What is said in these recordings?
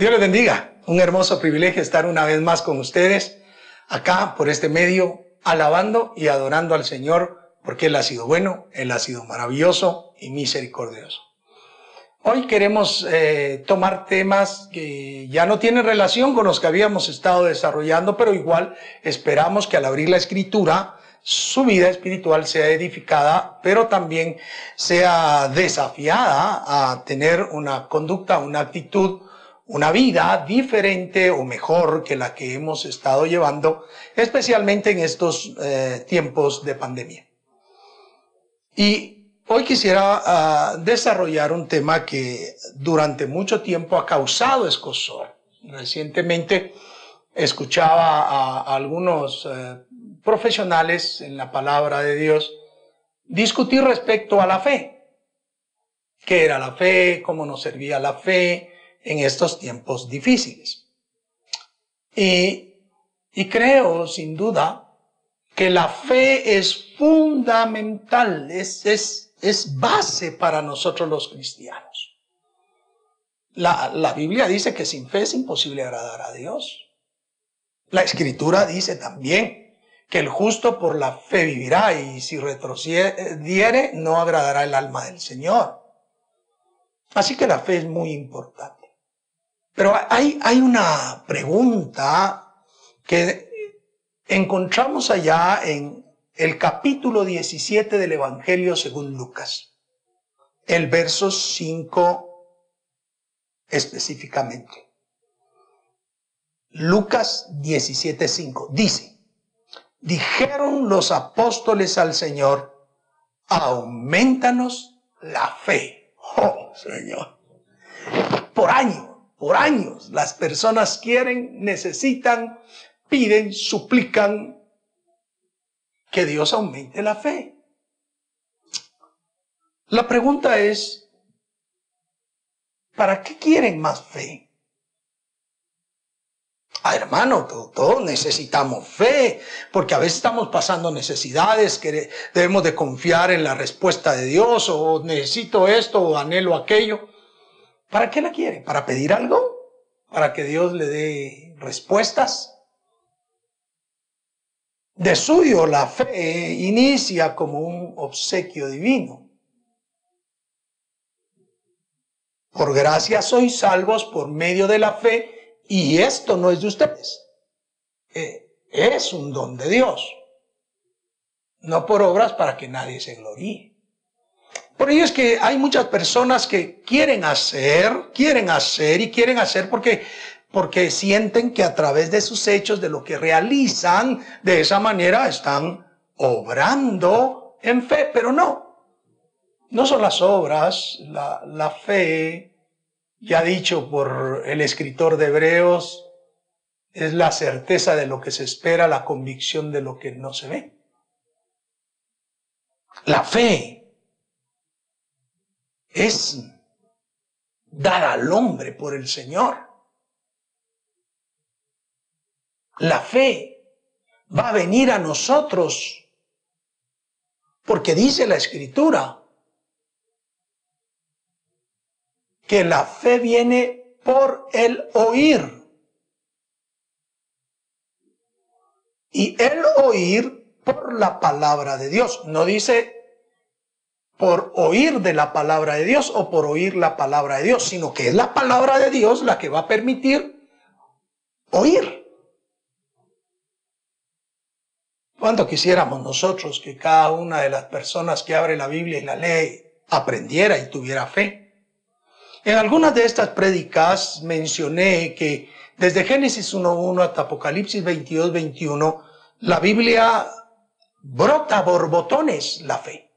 Dios les bendiga. Un hermoso privilegio estar una vez más con ustedes acá por este medio, alabando y adorando al Señor, porque Él ha sido bueno, Él ha sido maravilloso y misericordioso. Hoy queremos eh, tomar temas que ya no tienen relación con los que habíamos estado desarrollando, pero igual esperamos que al abrir la escritura su vida espiritual sea edificada, pero también sea desafiada a tener una conducta, una actitud, una vida diferente o mejor que la que hemos estado llevando, especialmente en estos eh, tiempos de pandemia. Y hoy quisiera ah, desarrollar un tema que durante mucho tiempo ha causado escosor. Recientemente escuchaba a, algunos eh, profesionales en la palabra de Dios discutir respecto a la fe. ¿Qué era la fe? ¿Cómo nos servía la fe en estos tiempos difíciles? Y, creo, sin duda, que la fe es fundamental, es base para nosotros los cristianos. La, la Biblia dice que sin fe es imposible agradar a Dios. La Escritura dice también que el justo por la fe vivirá y si retrocediere no agradará el alma del Señor. Así que la fe es muy importante. Pero hay, hay una pregunta que encontramos allá en el capítulo 17 del Evangelio según Lucas, el verso 5 específicamente. Lucas 17:5 dice, dijeron los apóstoles al Señor, aumentanos la fe. Oh, Señor. Por años, por años, las personas quieren, necesitan, piden, suplican que Dios aumente la fe. La pregunta es, ¿para qué quieren más fe? Ah, hermano, todos necesitamos fe, porque a veces estamos pasando necesidades que debemos de confiar en la respuesta de Dios, o necesito esto, o anhelo aquello. ¿Para qué la quiere? ¿Para pedir algo? ¿Para que Dios le dé respuestas? De suyo, la fe inicia como un obsequio divino. Por gracia sois salvos por medio de la fe, y esto no es de ustedes. Eh, es un don de Dios. No por obras para que nadie se gloríe. Por ello es que hay muchas personas que quieren hacer, quieren hacer y quieren hacer porque, porque sienten que a través de sus hechos, de lo que realizan, de esa manera están obrando en fe, pero no. No son las obras, la, la fe, ya dicho por el escritor de Hebreos, es la certeza de lo que se espera, la convicción de lo que no se ve. La fe es dada al hombre por el Señor. La fe va a venir a nosotros porque dice la escritura, que la fe viene por el oír. Y el oír por la palabra de Dios. No dice por oír de la palabra de Dios o por oír la palabra de Dios, sino que es la palabra de Dios la que va a permitir oír. ¿Cuánto quisiéramos nosotros que cada una de las personas que abre la Biblia y la lee aprendiera y tuviera fe? En algunas de estas prédicas mencioné que desde Génesis 1.1 hasta Apocalipsis 22.21, la Biblia brota borbotones la fe,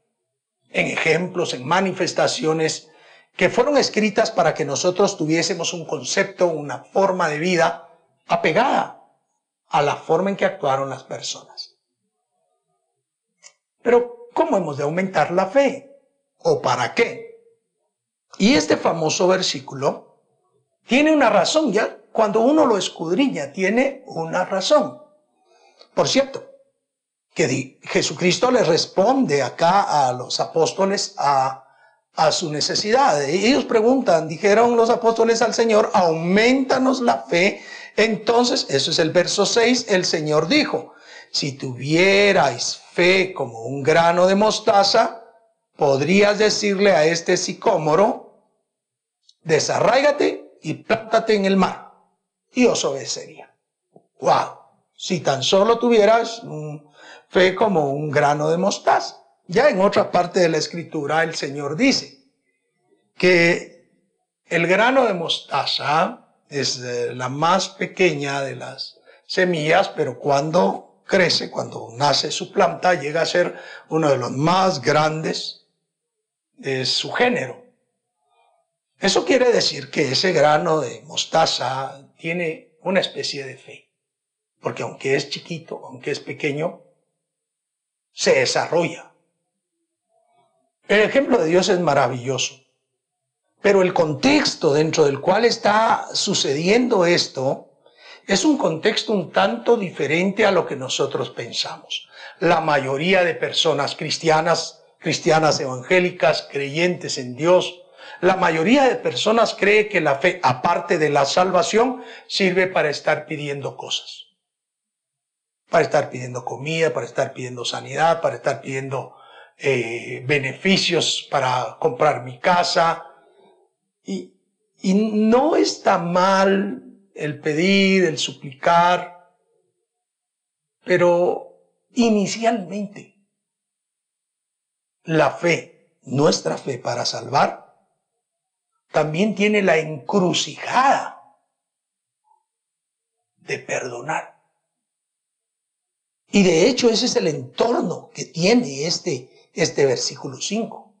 en ejemplos, en manifestaciones que fueron escritas para que nosotros tuviésemos un concepto, una forma de vida apegada a la forma en que actuaron las personas. Pero, ¿cómo hemos de aumentar la fe? ¿O para qué? Y este famoso versículo tiene una razón, ya cuando uno lo escudriña, tiene una razón. Por cierto, que Jesucristo le responde acá a los apóstoles a, su necesidad. Ellos preguntan, dijeron los apóstoles al Señor, aumentanos la fe. Entonces, eso es el verso 6, el Señor dijo, si tuvierais fe como un grano de mostaza, podrías decirle a este sicómoro, desarráigate y plántate en el mar, y os obedecería. ¡Wow! Si tan solo tuvieras fe como un grano de mostaza. Ya en otra parte de la escritura el Señor dice que el grano de mostaza es la más pequeña de las semillas, pero cuando crece, cuando nace su planta, llega a ser uno de los más grandes de su género. Eso quiere decir que ese grano de mostaza tiene una especie de fe, porque aunque es chiquito, aunque es pequeño, se desarrolla. El ejemplo de Dios es maravilloso, pero el contexto dentro del cual está sucediendo esto es un contexto un tanto diferente a lo que nosotros pensamos. La mayoría de personas cristianas, cristianas evangélicas, creyentes en Dios, la mayoría de personas cree que la fe, aparte de la salvación, sirve para estar pidiendo cosas. Para estar pidiendo comida, para estar pidiendo sanidad, para estar pidiendo eh, beneficios para comprar mi casa. Y, y no está mal el pedir, el suplicar, pero inicialmente la fe, nuestra fe para salvar, también tiene la encrucijada de perdonar. Y de hecho ese es el entorno que tiene este, este versículo 5.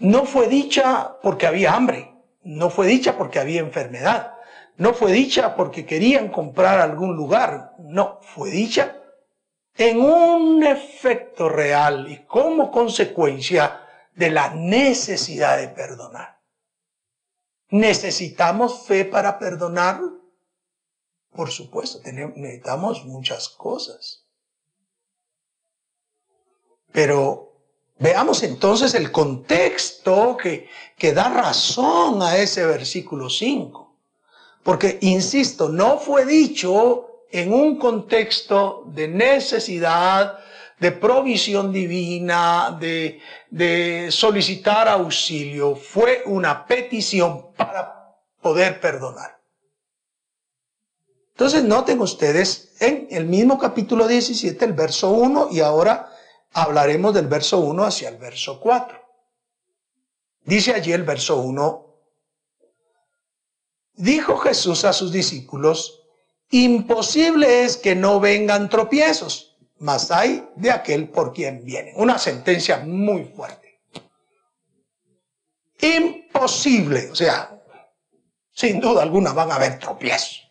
No fue dicha porque había hambre, no fue dicha porque había enfermedad, no fue dicha porque querían comprar algún lugar, no, fue dicha en un efecto real y como consecuencia de la necesidad de perdonar. ¿Necesitamos fe para perdonar? Por supuesto, necesitamos muchas cosas. Pero veamos entonces el contexto que, que da razón a ese versículo 5. Porque, insisto, no fue dicho en un contexto de necesidad, de provisión divina, de, de solicitar auxilio. Fue una petición para poder perdonar. Entonces, noten ustedes en el mismo capítulo 17, el verso 1, y ahora hablaremos del verso 1 hacia el verso 4. Dice allí el verso 1, dijo Jesús a sus discípulos, imposible es que no vengan tropiezos, mas hay de aquel por quien vienen. Una sentencia muy fuerte. Imposible, o sea, sin duda alguna van a haber tropiezos.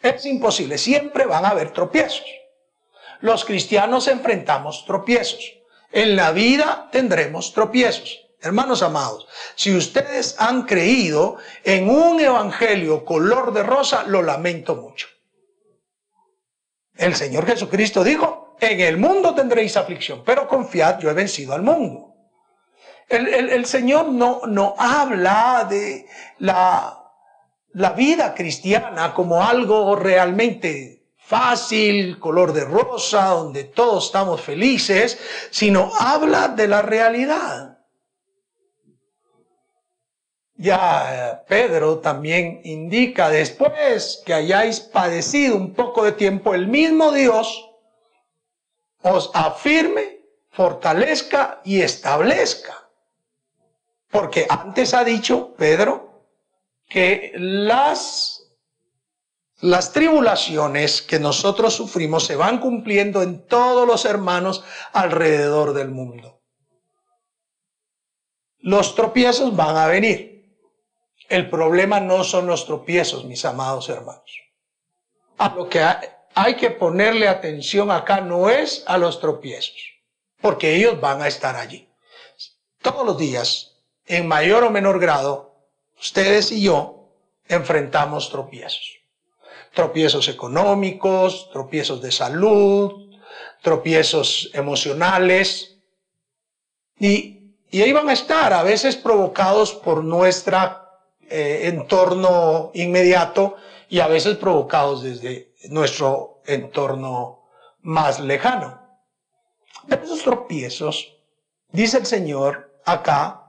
Es imposible, siempre van a haber tropiezos. Los cristianos enfrentamos tropiezos. En la vida tendremos tropiezos. Hermanos amados, si ustedes han creído en un evangelio color de rosa, lo lamento mucho. El Señor Jesucristo dijo, en el mundo tendréis aflicción, pero confiad, yo he vencido al mundo. El, Señor no, no habla de la, la vida cristiana como algo realmente fácil, color de rosa, donde todos estamos felices, sino habla de la realidad. Ya eh, Pedro también indica, después que hayáis padecido un poco de tiempo, el mismo Dios os afirme, fortalezca y establezca. Porque antes ha dicho Pedro que las, las tribulaciones que nosotros sufrimos se van cumpliendo en todos los hermanos alrededor del mundo. Los tropiezos van a venir. El problema no son los tropiezos, mis amados hermanos. A lo que hay que ponerle atención acá no es a los tropiezos, porque ellos van a estar allí. Todos los días, en mayor o menor grado, ustedes y yo enfrentamos tropiezos. Tropiezos económicos, tropiezos de salud, tropiezos emocionales. Y y ahí van a estar, a veces provocados por nuestro eh, entorno inmediato y a veces provocados desde nuestro entorno más lejano. esos tropiezos, dice el Señor acá,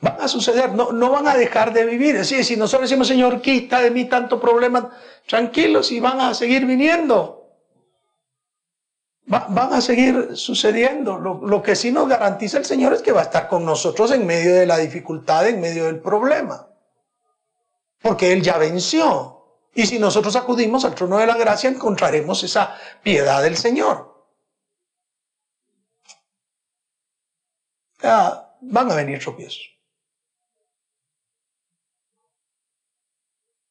van a suceder, no, no van a dejar de vivir. Es decir, si nosotros decimos, Señor, quita de mí tanto problema, tranquilos y van a seguir viniendo van a seguir sucediendo. Lo, que sí nos garantiza el Señor es que va a estar con nosotros en medio de la dificultad, en medio del problema. Porque Él ya venció. Y si nosotros acudimos al trono de la gracia, encontraremos esa piedad del Señor. van a venir tropiezos.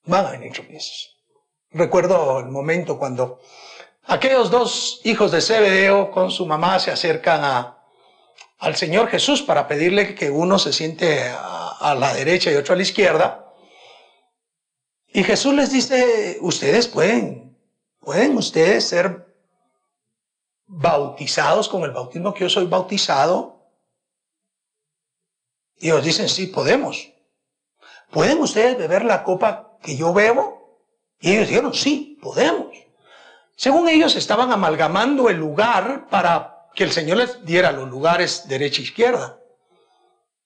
Van a venir tropiezos. Recuerdo el momento cuando Aquellos dos hijos de Zebedeo con su mamá se acercan a, al Señor Jesús para pedirle que uno se siente a, la derecha y otro a la izquierda. Y Jesús les dice, ustedes pueden, pueden ustedes ser bautizados con el bautismo que yo soy bautizado. Y ellos dicen, sí, podemos. ¿Pueden ustedes beber la copa que yo bebo? Y ellos dijeron, sí, podemos. Según ellos estaban amalgamando el lugar para que el Señor les diera los lugares derecha e izquierda.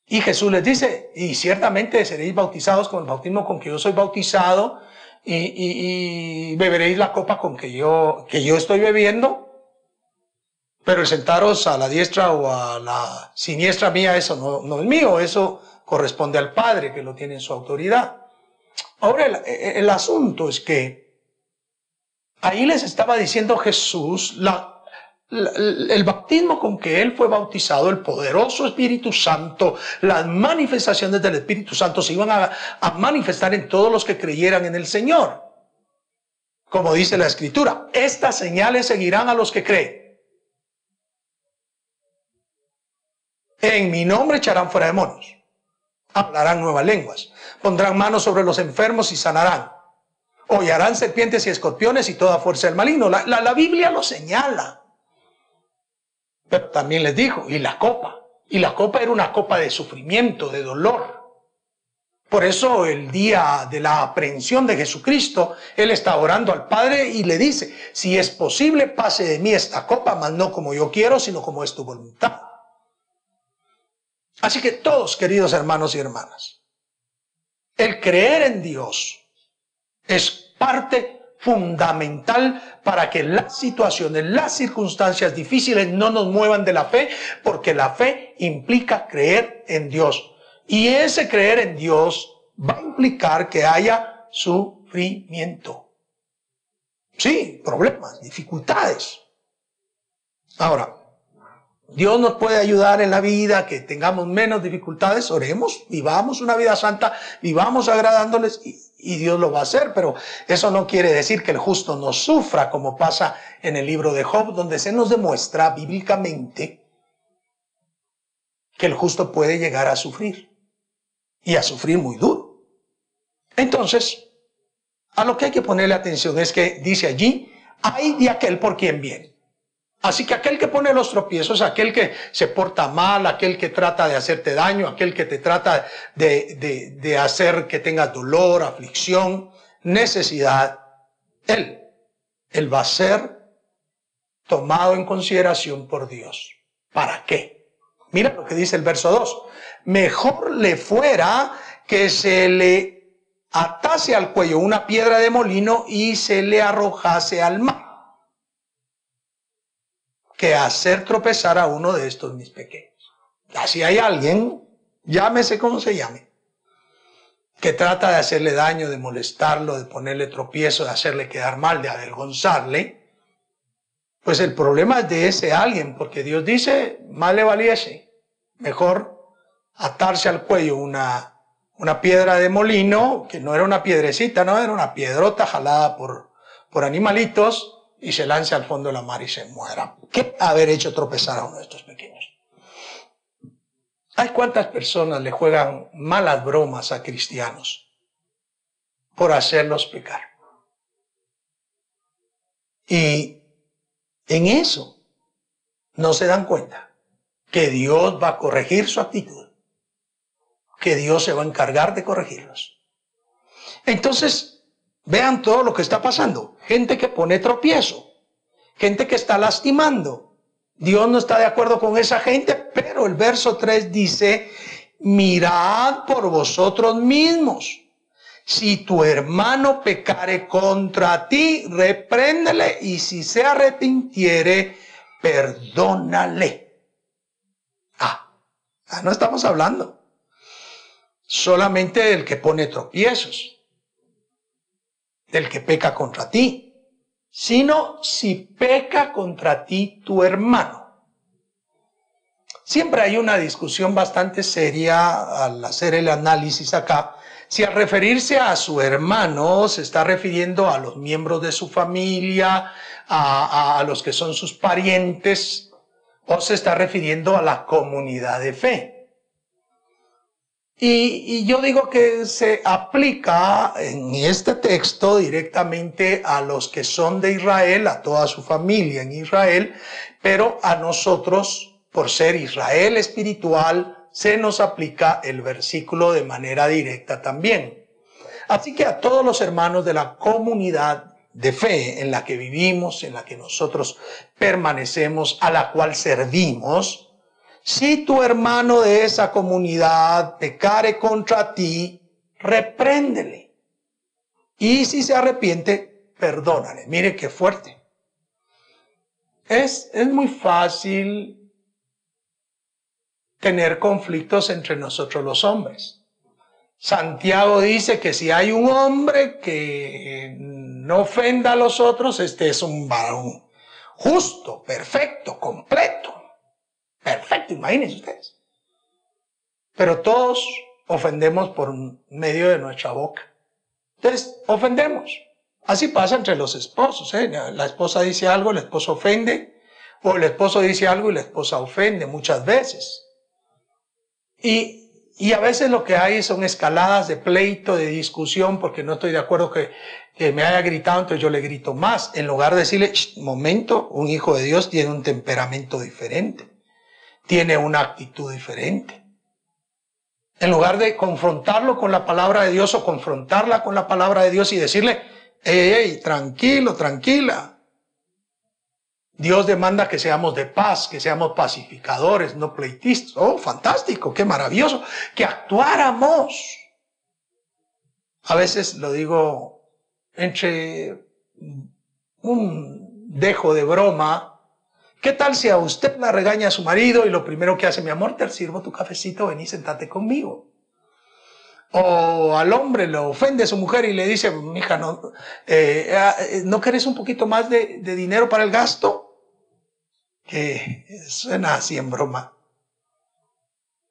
Y Jesús les dice, y ciertamente seréis bautizados con el bautismo con que yo soy bautizado, y, beberéis la copa con que yo, que yo estoy bebiendo, pero el sentaros a la diestra o a la siniestra mía, eso no, no es mío, eso corresponde al Padre que lo tiene en su autoridad. Ahora el asunto es que Ahí les estaba diciendo Jesús el bautismo con que él fue bautizado, el poderoso Espíritu Santo, las manifestaciones del Espíritu Santo se iban a, a manifestar en todos los que creyeran en el Señor. Como dice la Escritura, estas señales seguirán a los que creen. En mi nombre echarán fuera demonios, hablarán nuevas lenguas, pondrán manos sobre los enfermos y sanarán hollarán serpientes y escorpiones y toda fuerza del maligno. La, la, Biblia lo señala. Pero también les dijo, y la copa. Y la copa era una copa de sufrimiento, de dolor. Por eso el día de la aprehensión de Jesucristo, Él está orando al Padre y le dice, si es posible, pase de mí esta copa, mas no como yo quiero, sino como es tu voluntad. Así que todos, queridos hermanos y hermanas, el creer en Dios es parte fundamental para que las situaciones, las circunstancias difíciles no nos muevan de la fe, porque la fe implica creer en Dios. Y ese creer en Dios va a implicar que haya sufrimiento. Sí, problemas, dificultades. Ahora, Dios nos puede ayudar en la vida, que tengamos menos dificultades, oremos, vivamos una vida santa, vivamos agradándoles y, Dios lo va a hacer, pero eso no quiere decir que el justo no sufra, como pasa en el libro de Job, donde se nos demuestra bíblicamente que el justo puede llegar a sufrir y a sufrir muy duro. Entonces, a lo que hay que ponerle atención es que dice allí, hay de aquel por quien viene. Así que aquel que pone los tropiezos, aquel que se porta mal, aquel que trata de hacerte daño, aquel que te trata de, de, hacer que tengas dolor, aflicción, necesidad, él, él va a ser tomado en consideración por Dios. ¿Para qué? Mira lo que dice el verso 2. Mejor le fuera que se le atase al cuello una piedra de molino y se le arrojase al mar que hacer tropezar a uno de estos mis pequeños. Así hay alguien, llámese como se llame, que trata de hacerle daño, de molestarlo, de ponerle tropiezo, de hacerle quedar mal, de avergonzarle, pues el problema es de ese alguien, porque Dios dice, más le valiese, mejor atarse al cuello una, una piedra de molino, que no era una piedrecita, no, era una piedrota jalada por, por animalitos, y se lance al fondo de la mar y se muera. ¿Qué haber hecho tropezar a uno de estos pequeños? ¿Hay cuántas personas le juegan malas bromas a cristianos por hacerlos pecar? Y en eso no se dan cuenta que Dios va a corregir su actitud, que Dios se va a encargar de corregirlos. Entonces, vean todo lo que está pasando. Gente que pone tropiezo, gente que está lastimando. Dios no está de acuerdo con esa gente, pero el verso 3 dice, mirad por vosotros mismos. Si tu hermano pecare contra ti, repréndele y si se arrepintiere, perdónale. Ah, no estamos hablando solamente del que pone tropiezos, del que peca contra ti, sino si peca contra ti tu hermano. Siempre hay una discusión bastante seria al hacer el análisis acá, si al referirse a su hermano se está refiriendo a los miembros de su familia, a, los que son sus parientes, o se está refiriendo a la comunidad de fe. Y, yo digo que se aplica en este texto directamente a los que son de Israel, a toda su familia en Israel, pero a nosotros, por ser Israel espiritual, se nos aplica el versículo de manera directa también. Así que a todos los hermanos de la comunidad de fe en la que vivimos, en la que nosotros permanecemos, a la cual servimos, si tu hermano de esa comunidad pecare contra ti, repréndele. Y si se arrepiente, perdónale. Mire qué fuerte. Es, es muy fácil tener conflictos entre nosotros los hombres. Santiago dice que si hay un hombre que no ofenda a los otros, este es un varón justo, perfecto, completo. Perfecto, imagínense ustedes. Pero todos ofendemos por medio de nuestra boca. Entonces, ofendemos. Así pasa entre los esposos. ¿eh? La esposa dice algo, el esposo ofende, o el esposo dice algo y la esposa ofende muchas veces. Y, y a veces lo que hay son escaladas de pleito, de discusión, porque no estoy de acuerdo que, que me haya gritado, entonces yo le grito más. En lugar de decirle, momento, un hijo de Dios tiene un temperamento diferente tiene una actitud diferente. En lugar de confrontarlo con la palabra de Dios o confrontarla con la palabra de Dios y decirle, hey, hey, tranquilo, tranquila. Dios demanda que seamos de paz, que seamos pacificadores, no pleitistas. Oh, fantástico, qué maravilloso, que actuáramos. A veces lo digo entre un dejo de broma, ¿Qué tal si a usted la regaña a su marido y lo primero que hace, mi amor, te sirvo tu cafecito, ven y sentate conmigo? O al hombre lo ofende su mujer y le dice, hija, no, eh, eh, ¿no querés un poquito más de, de dinero para el gasto? Que suena así en broma.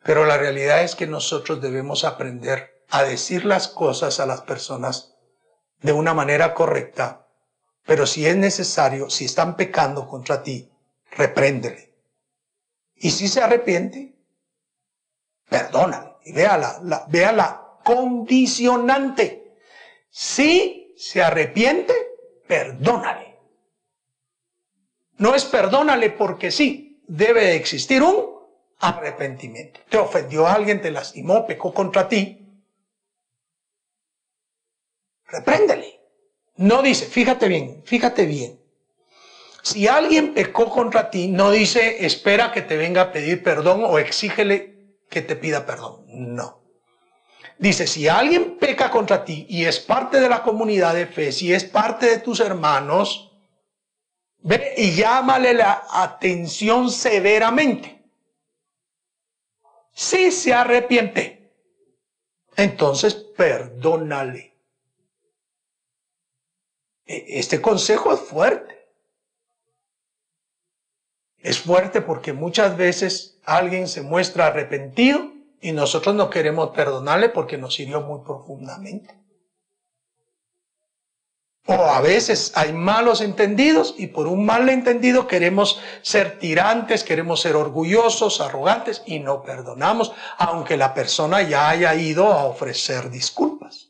Pero la realidad es que nosotros debemos aprender a decir las cosas a las personas de una manera correcta, pero si es necesario, si están pecando contra ti, repréndele. Y si se arrepiente, perdónale. Y vea la, vea la condicionante. Si se arrepiente, perdónale. No es perdónale porque sí, debe existir un arrepentimiento. Te ofendió alguien, te lastimó, pecó contra ti. Repréndele. No dice, fíjate bien, fíjate bien. Si alguien pecó contra ti, no dice espera que te venga a pedir perdón o exígele que te pida perdón. No. Dice, si alguien peca contra ti y es parte de la comunidad de fe, si es parte de tus hermanos, ve y llámale la atención severamente. Si se arrepiente, entonces perdónale. E, este consejo es fuerte. Es fuerte porque muchas veces alguien se muestra arrepentido y nosotros no queremos perdonarle porque nos hirió muy profundamente. O a veces hay malos entendidos y por un mal entendido queremos ser tirantes, queremos ser orgullosos, arrogantes y no perdonamos, aunque la persona ya haya ido a ofrecer disculpas.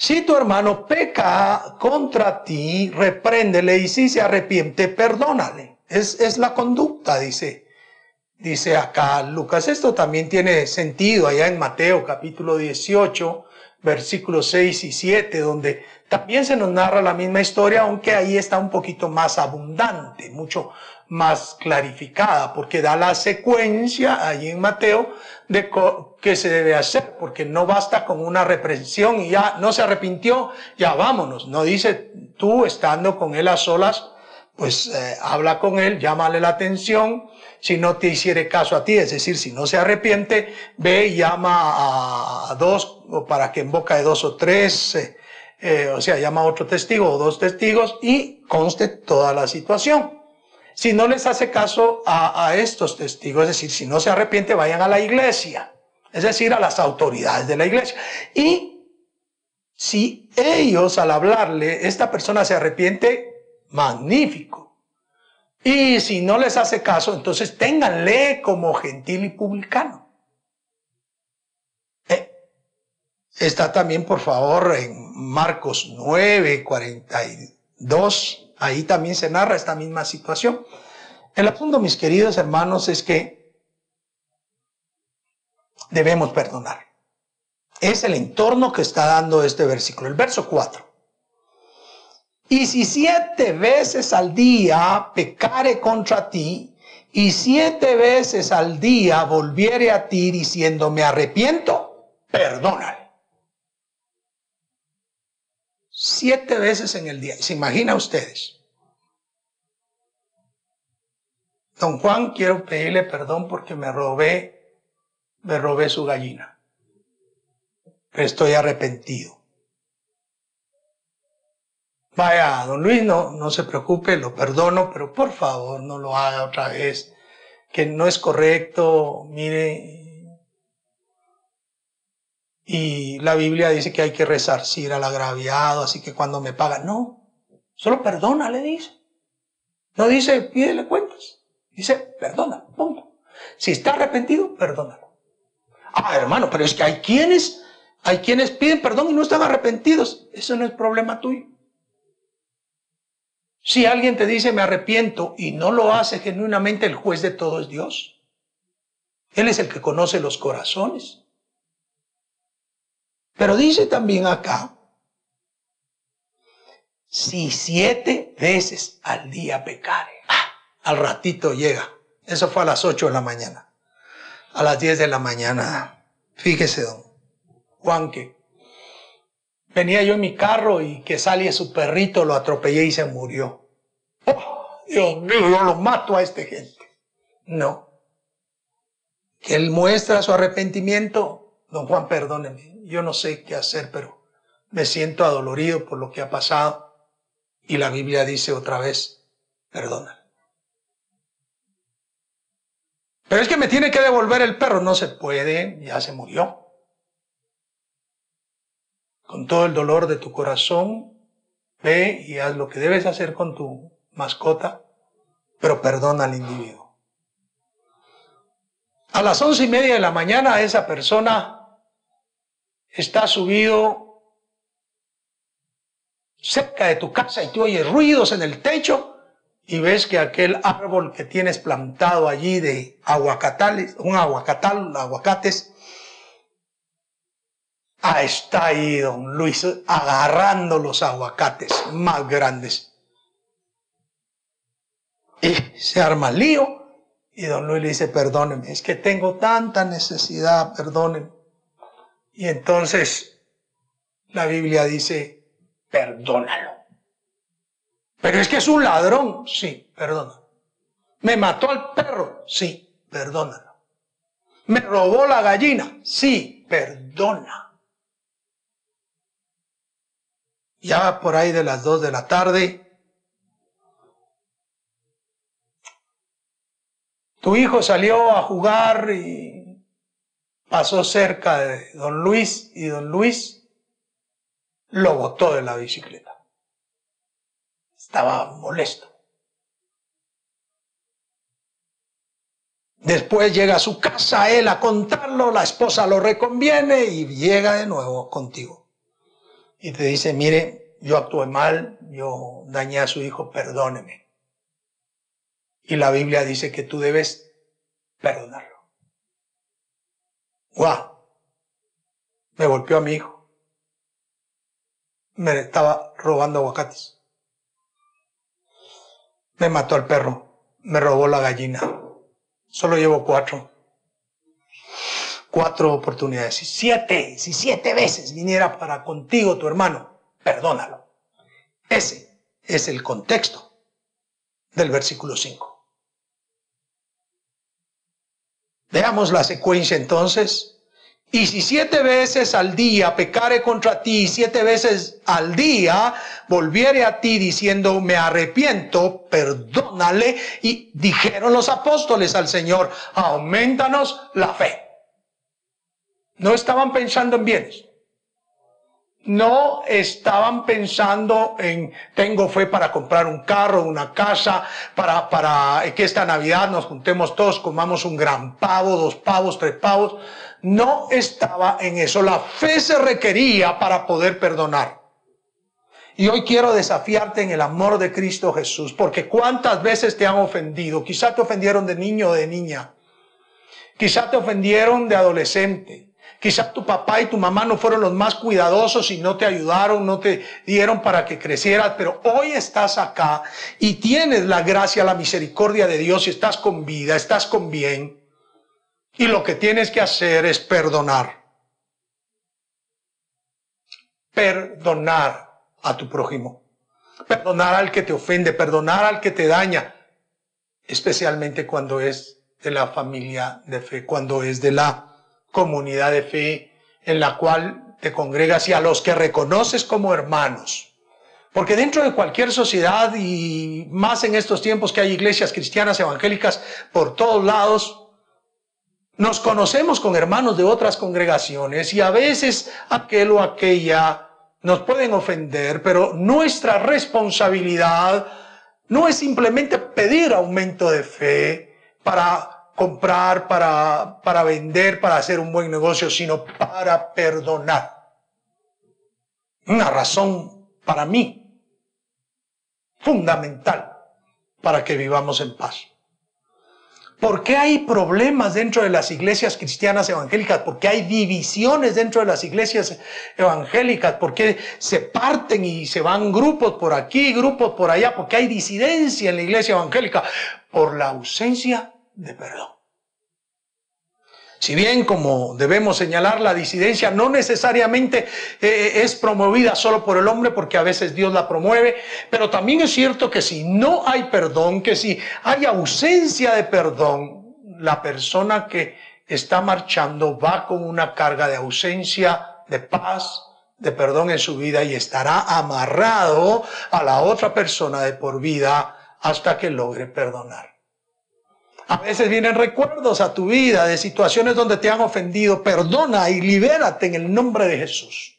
Si tu hermano peca contra ti, repréndele y si se arrepiente, perdónale. es, es la conducta, dice, dice acá Lucas. Esto también tiene sentido allá en Mateo capítulo 18, versículos 6 y 7, donde también se nos narra la misma historia, aunque ahí está un poquito más abundante, mucho más clarificada, porque da la secuencia ahí en Mateo de qué se debe hacer, porque no basta con una reprensión y ya no se arrepintió, ya vámonos. No dice tú estando con él a solas, pues eh, habla con él, llámale la atención, si no te hiciere caso a ti, es decir, si no se arrepiente, ve y llama a, dos, o para que en boca de dos o tres, eh, eh, o sea, llama a otro testigo o dos testigos y conste toda la situación. Si no les hace caso a, a estos testigos, es decir, si no se arrepiente, vayan a la iglesia, es decir, a las autoridades de la iglesia. Y si ellos al hablarle, esta persona se arrepiente, magnífico. Y si no les hace caso, entonces ténganle como gentil y publicano. Eh, está también, por favor, en Marcos 9, 42. Ahí también se narra esta misma situación. El asunto, mis queridos hermanos, es que debemos perdonar. Es el entorno que está dando este versículo. El verso 4. Y si siete veces al día pecare contra ti, y siete veces al día volviere a ti diciendo me arrepiento, perdónale. Siete veces en el día. ¿Se imagina ustedes? Don Juan, quiero pedirle perdón porque me robé, me robé su gallina. estoy arrepentido. Vaya, don Luis, no, no se preocupe, lo perdono, pero por favor no lo haga otra vez, que no es correcto, mire. Y la Biblia dice que hay que resarcir al agraviado, así que cuando me paga, no, solo perdona, le dice. No dice, pídele cuentas, dice, perdona, punto. Si está arrepentido, perdónalo. Ah, hermano, pero es que hay quienes, hay quienes piden perdón y no están arrepentidos. Eso no es problema tuyo. Si alguien te dice me arrepiento y no lo hace genuinamente, el juez de todo es Dios. Él es el que conoce los corazones. Pero dice también acá, si siete veces al día pecare, ah, al ratito llega. Eso fue a las ocho de la mañana. A las diez de la mañana, fíjese, don Juan, que Venía yo en mi carro y que salía su perrito, lo atropellé y se murió. Oh, Dios mío, yo lo mato a este gente. No. Que él muestra su arrepentimiento. Don Juan, perdóneme, yo no sé qué hacer, pero me siento adolorido por lo que ha pasado. Y la Biblia dice otra vez, perdona. Pero es que me tiene que devolver el perro. No se puede, ya se murió con todo el dolor de tu corazón, ve y haz lo que debes hacer con tu mascota, pero perdona al individuo. A las once y media de la mañana esa persona está subido cerca de tu casa y tú oyes ruidos en el techo y ves que aquel árbol que tienes plantado allí de aguacatales, un aguacatal, aguacates, Ah, está ahí don Luis agarrando los aguacates más grandes. Y se arma el lío. Y don Luis le dice, perdóneme, es que tengo tanta necesidad, perdóneme. Y entonces la Biblia dice, perdónalo. Pero es que es un ladrón, sí, perdónalo. Me mató al perro, sí, perdónalo. Me robó la gallina, sí, perdona. ya por ahí de las dos de la tarde, tu hijo salió a jugar y pasó cerca de don Luis y don Luis lo botó de la bicicleta. Estaba molesto. Después llega a su casa él a contarlo, la esposa lo reconviene y llega de nuevo contigo y te dice, mire, yo actué mal, yo dañé a su hijo, perdóneme. Y la Biblia dice que tú debes perdonarlo. ¡Wow! Me golpeó a mi hijo. Me estaba robando aguacates. Me mató al perro. Me robó la gallina. Solo llevo cuatro. Cuatro oportunidades. Si siete, si siete veces viniera para contigo tu hermano, perdónalo. Ese es el contexto del versículo 5. Veamos la secuencia entonces. Y si siete veces al día pecare contra ti, siete veces al día volviere a ti diciendo, me arrepiento, perdónale. Y dijeron los apóstoles al Señor, aumentanos la fe. No estaban pensando en bienes. No estaban pensando en, tengo fe para comprar un carro, una casa, para, para que esta Navidad nos juntemos todos, comamos un gran pavo, dos pavos, tres pavos. No estaba en eso. La fe se requería para poder perdonar. Y hoy quiero desafiarte en el amor de Cristo Jesús, porque cuántas veces te han ofendido. Quizá te ofendieron de niño o de niña. Quizá te ofendieron de adolescente. Quizá tu papá y tu mamá no fueron los más cuidadosos y no te ayudaron, no te dieron para que crecieras, pero hoy estás acá y tienes la gracia, la misericordia de Dios y estás con vida, estás con bien. Y lo que tienes que hacer es perdonar. Perdonar a tu prójimo. Perdonar al que te ofende, perdonar al que te daña, especialmente cuando es de la familia de fe, cuando es de la comunidad de fe en la cual te congregas y a los que reconoces como hermanos. Porque dentro de cualquier sociedad y más en estos tiempos que hay iglesias cristianas evangélicas por todos lados, nos conocemos con hermanos de otras congregaciones y a veces aquel o aquella nos pueden ofender, pero nuestra responsabilidad no es simplemente pedir aumento de fe para comprar, para, para vender, para hacer un buen negocio, sino para perdonar. Una razón para mí fundamental para que vivamos en paz. ¿Por qué hay problemas dentro de las iglesias cristianas evangélicas? ¿Por qué hay divisiones dentro de las iglesias evangélicas? ¿Por qué se parten y se van grupos por aquí, grupos por allá? ¿Por qué hay disidencia en la iglesia evangélica? Por la ausencia de perdón. Si bien, como debemos señalar, la disidencia no necesariamente eh, es promovida solo por el hombre, porque a veces Dios la promueve, pero también es cierto que si no hay perdón, que si hay ausencia de perdón, la persona que está marchando va con una carga de ausencia de paz, de perdón en su vida y estará amarrado a la otra persona de por vida hasta que logre perdonar. A veces vienen recuerdos a tu vida de situaciones donde te han ofendido. Perdona y libérate en el nombre de Jesús.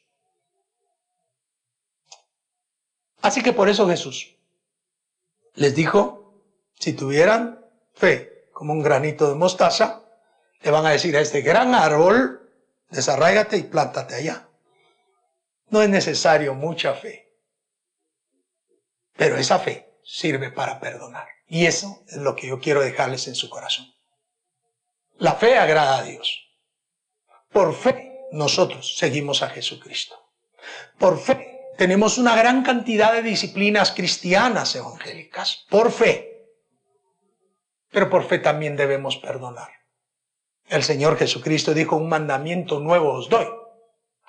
Así que por eso Jesús les dijo, si tuvieran fe como un granito de mostaza, le van a decir a este gran árbol, desarráigate y plántate allá. No es necesario mucha fe, pero esa fe sirve para perdonar. Y eso es lo que yo quiero dejarles en su corazón. La fe agrada a Dios. Por fe nosotros seguimos a Jesucristo. Por fe tenemos una gran cantidad de disciplinas cristianas evangélicas. Por fe. Pero por fe también debemos perdonar. El Señor Jesucristo dijo, un mandamiento nuevo os doy,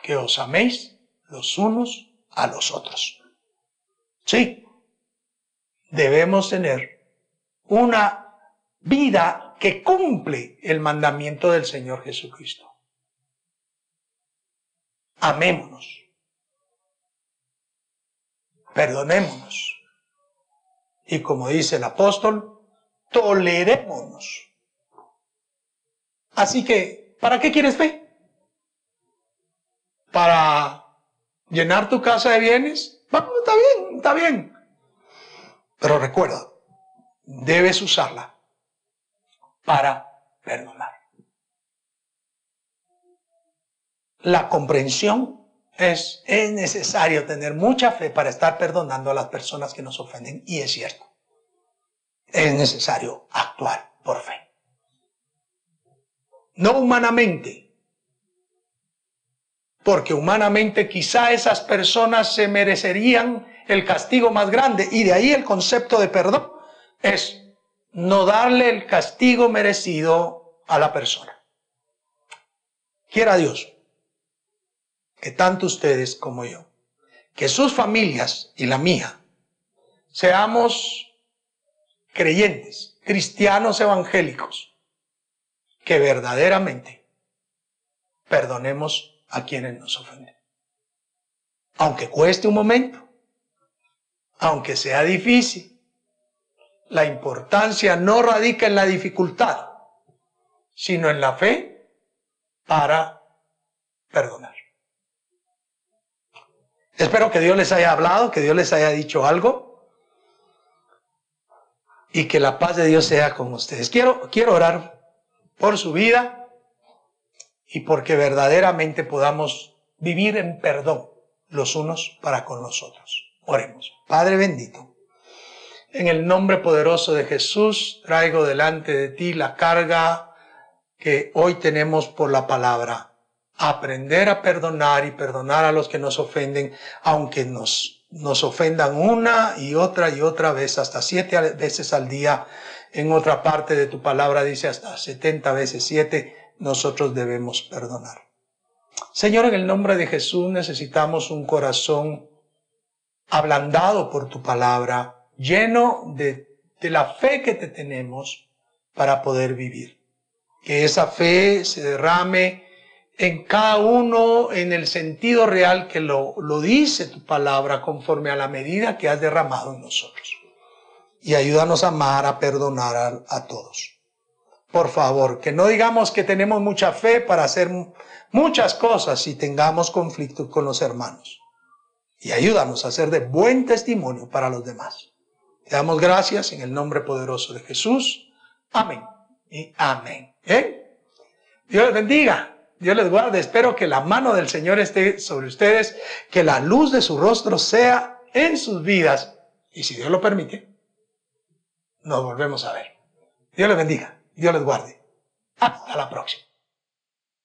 que os améis los unos a los otros. Sí, debemos tener una vida que cumple el mandamiento del Señor Jesucristo. Amémonos. Perdonémonos. Y como dice el apóstol, tolerémonos. Así que, ¿para qué quieres fe? ¿Para llenar tu casa de bienes? Vamos, está bien, está bien. Pero recuerda, debes usarla para perdonar. La comprensión es, es necesario tener mucha fe para estar perdonando a las personas que nos ofenden, y es cierto. es necesario actuar por fe. No humanamente, porque humanamente quizá esas personas se merecerían el castigo más grande y de ahí el concepto de perdón es no darle el castigo merecido a la persona. Quiera Dios que tanto ustedes como yo, que sus familias y la mía, seamos creyentes, cristianos evangélicos, que verdaderamente perdonemos a quienes nos ofenden. Aunque cueste un momento, aunque sea difícil, la importancia no radica en la dificultad, sino en la fe para perdonar. Espero que Dios les haya hablado, que Dios les haya dicho algo y que la paz de Dios sea con ustedes. Quiero, quiero orar por su vida y porque verdaderamente podamos vivir en perdón los unos para con los otros. Oremos. Padre bendito, en el nombre poderoso de Jesús traigo delante de ti la carga que hoy tenemos por la palabra aprender a perdonar y perdonar a los que nos ofenden, aunque nos, nos ofendan una y otra y otra vez, hasta siete veces al día. En otra parte de tu palabra dice hasta setenta veces siete, nosotros debemos perdonar. Señor, en el nombre de Jesús necesitamos un corazón ablandado por tu palabra, lleno de, la fe que te tenemos para poder vivir. Que esa fe se derrame en cada uno en el sentido real que lo, lo dice tu palabra conforme a la medida que has derramado en nosotros. Y ayúdanos a amar, a perdonar a, a todos. Por favor, que no digamos que tenemos mucha fe para hacer muchas cosas y tengamos conflictos con los hermanos. Y ayúdanos a ser de buen testimonio para los demás. Te damos gracias en el nombre poderoso de Jesús. Amén y amén. ¿Eh? Dios les bendiga. Dios les guarde. Espero que la mano del Señor esté sobre ustedes, que la luz de su rostro sea en sus vidas. Y si Dios lo permite, nos volvemos a ver. Dios les bendiga. Dios les guarde. Hasta la próxima.